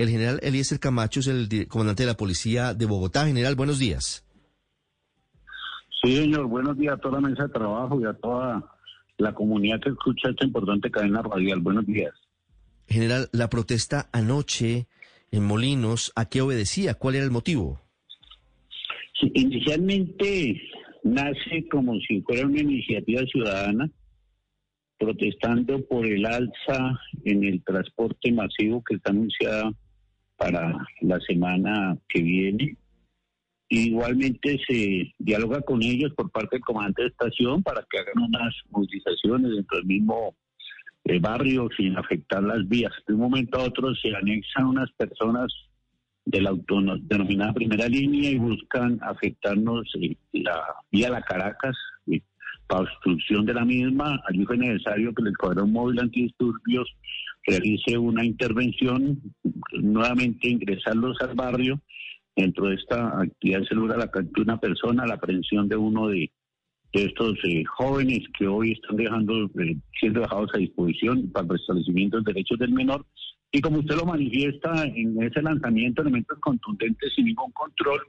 El general Eliezer Camacho es el comandante de la policía de Bogotá. General, buenos días. Sí, señor, buenos días a toda la mesa de trabajo y a toda la comunidad que escucha esta importante cadena radial. Buenos días. General, la protesta anoche en Molinos, ¿a qué obedecía? ¿Cuál era el motivo? Sí, inicialmente nace como si fuera una iniciativa ciudadana protestando por el alza en el transporte masivo que está anunciada para la semana que viene Igualmente se dialoga con ellos por parte del comandante de estación para que hagan unas movilizaciones dentro del mismo eh, barrio sin afectar las vías. De un momento a otro se anexan unas personas de la denominada primera línea y buscan afectarnos eh, la vía La Caracas eh, para obstrucción de la misma. Allí fue necesario que el Escuadrón Móvil Antidisturbios realice una intervención, nuevamente ingresarlos al barrio Dentro de esta actividad se logra la captura de una persona, la aprehensión de uno de, estos eh, jóvenes que hoy están dejando, eh, siendo dejados a disposición para el restablecimiento de derechos del menor. Y como usted lo manifiesta en ese lanzamiento, elementos contundentes sin ningún control.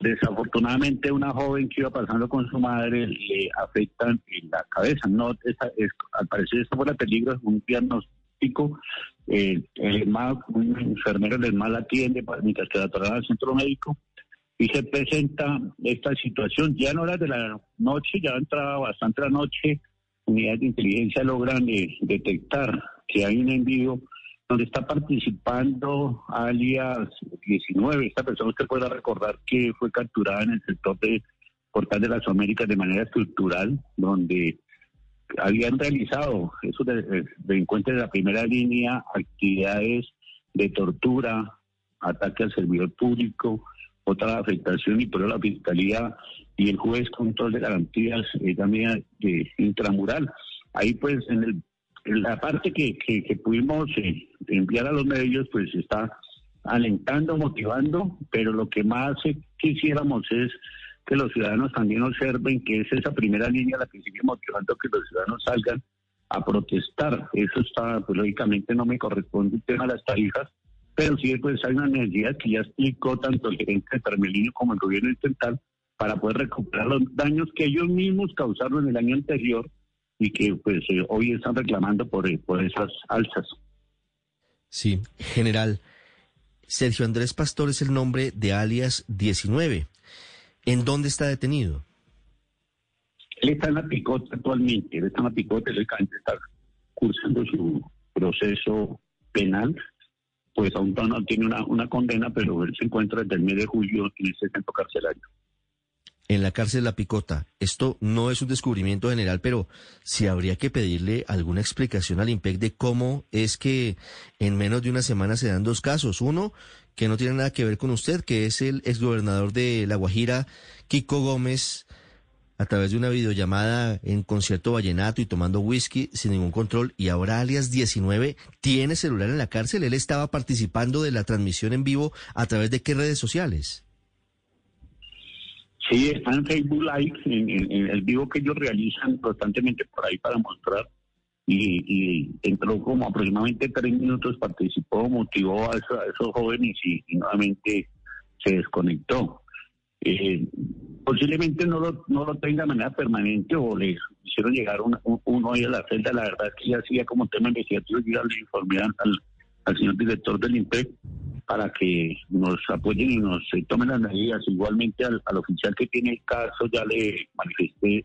Desafortunadamente, una joven que iba pasando con su madre le afectan en la cabeza. No, al parecer, esto fuera peligro, es un eh, el un enfermero del mal atiende mientras que la traslada al centro médico y se presenta esta situación. Ya en horas de la noche, ya entraba bastante la noche, unidades de inteligencia logran eh, detectar que hay un envío donde está participando alias 19. Esta persona usted pueda recordar que fue capturada en el sector de Portal de las Américas de manera estructural, donde habían realizado esos delincuentes de la primera línea actividades de tortura, ataque al servidor público, otra afectación y por la fiscalía y el juez control de garantías eh, también intramural. Ahí pues en, el, la parte que, que, pudimos eh, enviar a los medios pues está alentando, motivando, pero lo que más quisiéramos es que los ciudadanos también observen que es esa primera línea la que sigue motivando que los ciudadanos salgan a protestar. Eso está, pues lógicamente no me corresponde el tema de las tarifas, pero sí pues hay una necesidad que ya explicó tanto el gerente de Carmelino como el gobierno central para poder recuperar los daños que ellos mismos causaron en el año anterior y que pues eh, hoy están reclamando por, eh, por esas alzas. Sí, general. Sergio Andrés Pastor es el nombre de alias 19. ¿En dónde está detenido? Él está en la picota actualmente, él está en la picota, él está cursando su proceso penal, pues aún no tiene una, una condena, pero él se encuentra desde el mes de julio en ese centro carcelario. En la cárcel La Picota. Esto no es un descubrimiento general, pero sí habría que pedirle alguna explicación al IMPEC de cómo es que en menos de una semana se dan dos casos. Uno, que no tiene nada que ver con usted, que es el exgobernador de La Guajira, Kiko Gómez, a través de una videollamada en concierto vallenato y tomando whisky sin ningún control, y ahora alias 19 tiene celular en la cárcel. Él estaba participando de la transmisión en vivo a través de qué redes sociales. Sí, está en Facebook Live, en el vivo que ellos realizan constantemente por ahí para mostrar y, entró como aproximadamente tres minutos, participó, motivó a, esos jóvenes y, nuevamente se desconectó. Eh, posiblemente no lo, no lo tenga de manera permanente o le hicieron llegar uno ahí a la celda. La verdad que ya hacía como tema investigativo, y ya le informé al, señor director del INPEC para que nos apoyen y nos tomen las medidas. Igualmente al, al oficial que tiene el caso ya le manifesté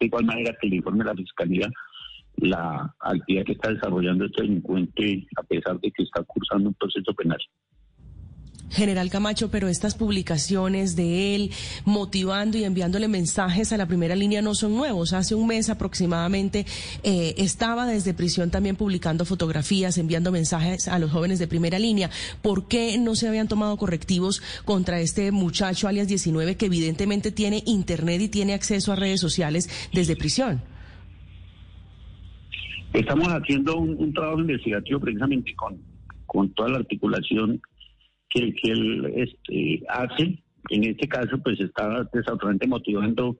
de igual manera que le informe la fiscalía la actividad que está desarrollando este delincuente a pesar de que está cursando un proceso penal. General Camacho, pero estas publicaciones de él motivando y enviándole mensajes a la primera línea no son nuevos. Hace un mes aproximadamente eh, estaba desde prisión también publicando fotografías, enviando mensajes a los jóvenes de primera línea. ¿Por qué no se habían tomado correctivos contra este muchacho alias 19 que evidentemente tiene internet y tiene acceso a redes sociales desde prisión? Estamos haciendo un, trabajo investigativo precisamente con, con toda la articulación que, que él este, hace. En este caso, pues está desafortunadamente motivando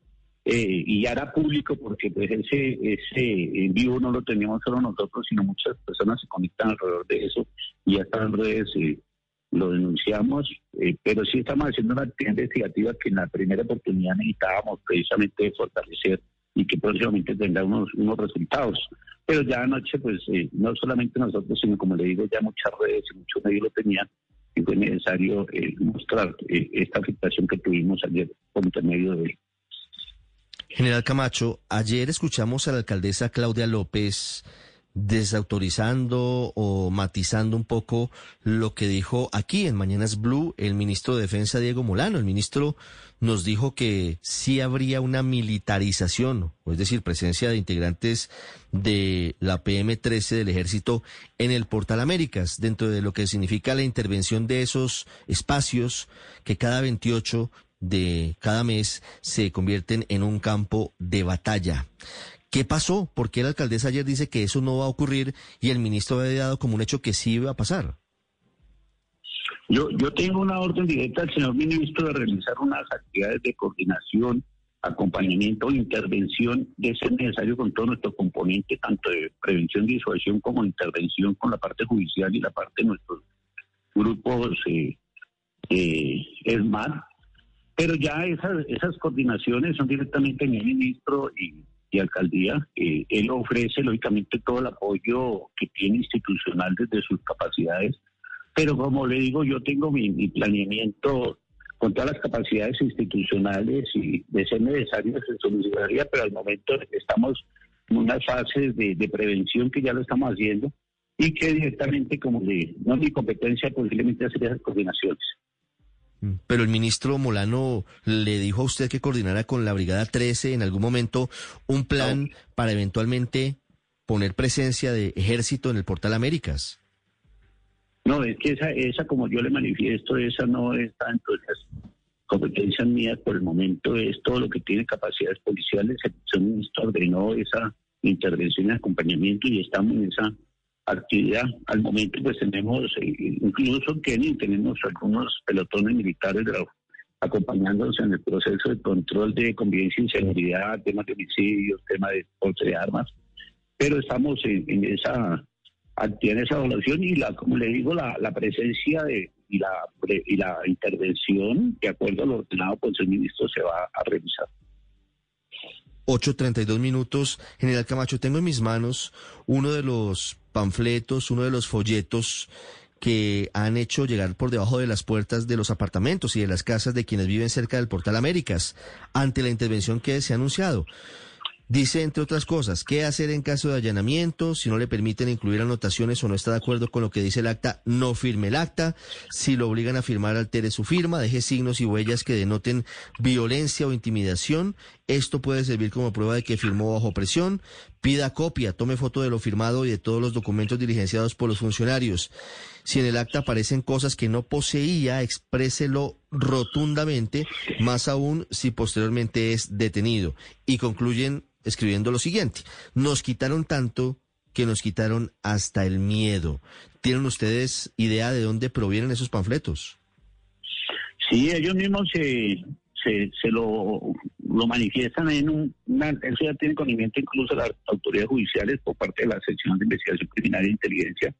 eh, y era público porque pues ese, ese en vivo no lo teníamos solo nosotros, sino muchas personas se conectan alrededor de eso y ya están en redes, eh, lo denunciamos, eh, pero sí estamos haciendo una actividad investigativa que en la primera oportunidad necesitábamos precisamente fortalecer y que próximamente tendrá unos, unos resultados. Pero ya anoche, pues no solamente nosotros, sino como le digo, ya muchas redes y muchos medios lo tenían y fue necesario mostrar esta afectación que tuvimos ayer por intermedio de General Camacho, ayer escuchamos a la alcaldesa Claudia López desautorizando o matizando un poco lo que dijo aquí en Mañanas Blue el ministro de Defensa Diego Molano. El ministro nos dijo que sí habría una militarización, es decir, presencia de integrantes de la PM-13 del ejército en el Portal Américas, dentro de lo que significa la intervención de esos espacios que cada 28 de cada mes se convierten en un campo de batalla. ¿Qué pasó? ¿Por qué la alcaldesa ayer dice que eso no va a ocurrir y el ministro había dado como un hecho que sí iba a pasar? Yo, yo tengo una orden directa al señor ministro de realizar unas actividades de coordinación, acompañamiento e intervención de ser necesario con todo nuestro componente, tanto de prevención, disuasión como intervención con la parte judicial y la parte de nuestros grupos eh, eh, ESMAD, pero ya esas, esas coordinaciones son directamente en el ministro y, alcaldía. Eh, él ofrece, lógicamente, todo el apoyo que tiene institucional desde sus capacidades. Pero como le digo, yo tengo mi, planeamiento con todas las capacidades institucionales y de ser necesario se solucionaría, pero al momento estamos en unas fases de, de prevención que ya lo estamos haciendo y que directamente, como le, no es mi competencia, posiblemente hacer esas coordinaciones. Pero el ministro Molano le dijo a usted que coordinara con la Brigada 13 en algún momento un plan para eventualmente poner presencia de ejército en el Portal Américas. No, es que esa, esa como yo le manifiesto, esa no es tanto las competencias mías por el momento, es todo lo que tiene capacidades policiales. El ministro ordenó esa intervención y acompañamiento y estamos en esa actividad. Al momento pues tenemos, eh, incluso en Kenia, tenemos algunos pelotones militares acompañándonos en el proceso de control de convivencia y seguridad, temas de homicidios, temas de porte de armas, pero estamos en, esa actividad, en esa evaluación y la, como le digo, la, presencia de, y, la, y la intervención, de acuerdo a lo ordenado por el ministro, se va a revisar. 8.32 minutos. General Camacho, tengo en mis manos uno de los panfletos, uno de los folletos que han hecho llegar por debajo de las puertas de los apartamentos y de las casas de quienes viven cerca del Portal Américas ante la intervención que se ha anunciado. Dice, entre otras cosas, qué hacer en caso de allanamiento, si no le permiten incluir anotaciones o no está de acuerdo con lo que dice el acta, no firme el acta, si lo obligan a firmar, altere su firma, deje signos y huellas que denoten violencia o intimidación, esto puede servir como prueba de que firmó bajo presión, pida copia, tome foto de lo firmado y de todos los documentos diligenciados por los funcionarios. Si en el acta aparecen cosas que no poseía, expréselo rotundamente, más aún si posteriormente es detenido. Y concluyen escribiendo lo siguiente, nos quitaron tanto que nos quitaron hasta el miedo. ¿Tienen ustedes idea de dónde provienen esos panfletos? Sí, ellos mismos se, se, lo, lo, manifiestan en un, eso ya tiene conocimiento incluso las autoridades judiciales por parte de la sección de investigación criminal e inteligencia.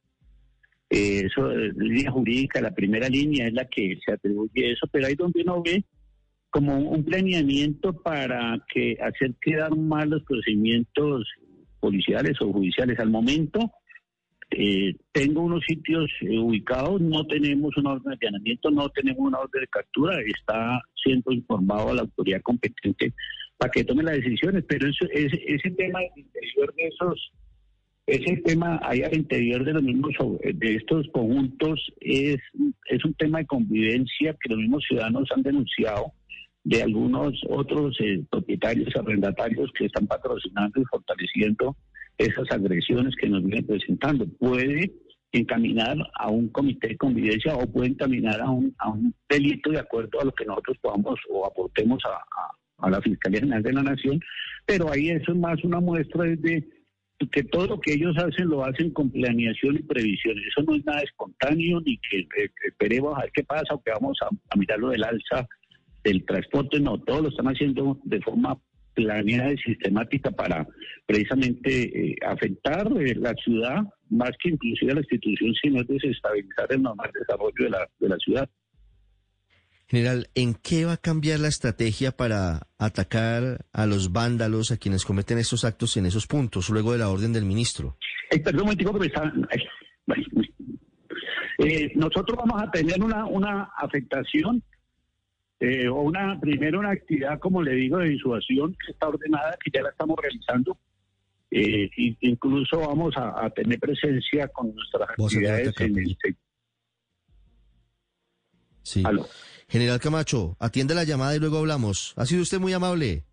Eh, eso, línea jurídica, la primera línea es la que se atribuye eso, pero ahí donde uno ve como un planeamiento para que hacer quedar mal los procedimientos policiales o judiciales. Al momento, eh, tengo unos sitios eh, ubicados, no tenemos una orden de allanamiento, no tenemos una orden de captura, está siendo informado a la autoridad competente para que tome las decisiones, pero eso, ese, ese tema interior de esos, ese tema ahí al interior de los mismos de estos conjuntos es, es un tema de convivencia que los mismos ciudadanos han denunciado de algunos otros eh, propietarios arrendatarios que están patrocinando y fortaleciendo esas agresiones que nos vienen presentando. Puede encaminar a un comité de convivencia o puede encaminar a un, a un delito de acuerdo a lo que nosotros podamos o aportemos a, a, la Fiscalía General de la Nación, pero ahí eso es más una muestra de que todo lo que ellos hacen lo hacen con planeación y previsión. Eso no es nada espontáneo ni que eh, esperemos a ver qué pasa o que vamos a, a mirar lo del alza del transporte, no, todo lo están haciendo de forma planeada y sistemática para precisamente eh, afectar eh, la ciudad, más que inclusive a la institución, sino desestabilizar el normal desarrollo de la, de la ciudad. General, ¿en qué va a cambiar la estrategia para atacar a los vándalos, a quienes cometen estos actos en esos puntos, luego de la orden del ministro? perdón un momentico que me está... Eh, nosotros vamos a tener una, una afectación eh, o una primero una actividad, como le digo, de disuasión que está ordenada, que ya la estamos realizando. Eh, incluso vamos a, tener presencia con nuestras actividades en el Sí. General Camacho, atiende la llamada y luego hablamos. Ha sido usted muy amable.